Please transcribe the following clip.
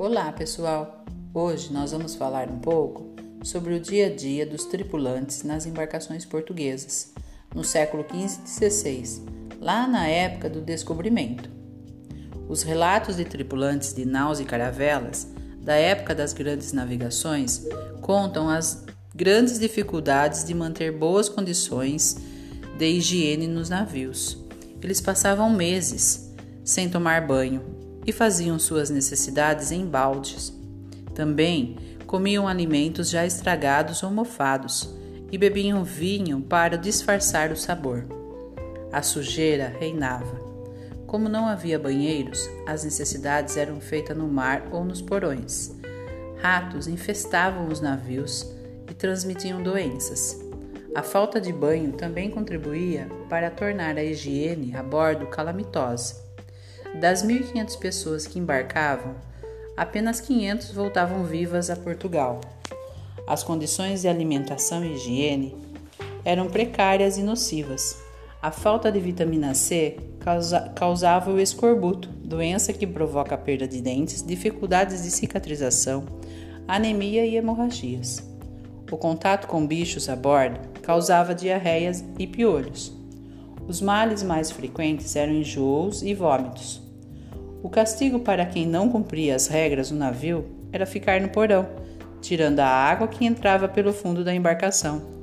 Olá, pessoal! Hoje nós vamos falar um pouco sobre o dia a dia dos tripulantes nas embarcações portuguesas, no século XV e XVI, lá na época do descobrimento. Os relatos de tripulantes de naus e caravelas da época das grandes navegações contam as grandes dificuldades de manter boas condições de higiene nos navios. Eles passavam meses sem tomar banho e faziam suas necessidades em baldes. Também comiam alimentos já estragados ou mofados e bebiam vinho para disfarçar o sabor. A sujeira reinava. Como não havia banheiros, as necessidades eram feitas no mar ou nos porões. Ratos infestavam os navios e transmitiam doenças. A falta de banho também contribuía para tornar a higiene a bordo calamitosa. Das 1.500 pessoas que embarcavam, apenas 500 voltavam vivas a Portugal. As condições de alimentação e higiene eram precárias e nocivas. A falta de vitamina C causa, causava o escorbuto, doença que provoca perda de dentes, dificuldades de cicatrização, anemia e hemorragias. O contato com bichos a bordo causava diarreias e piolhos. Os males mais frequentes eram enjoos e vômitos. O castigo para quem não cumpria as regras no navio era ficar no porão, tirando a água que entrava pelo fundo da embarcação